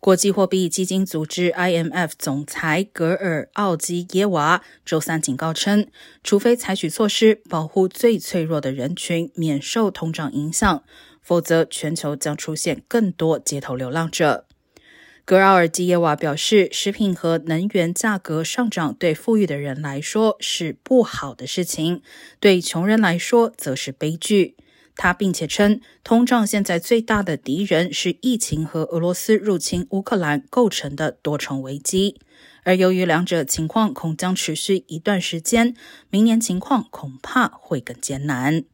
国际货币基金组织 （IMF） 总裁格尔奥基耶娃周三警告称，除非采取措施保护最脆弱的人群免受通胀影响，否则全球将出现更多街头流浪者。格奥尔基耶娃表示，食品和能源价格上涨对富裕的人来说是不好的事情，对穷人来说则是悲剧。他并且称，通胀现在最大的敌人是疫情和俄罗斯入侵乌克兰构成的多重危机，而由于两者情况恐将持续一段时间，明年情况恐怕会更艰难。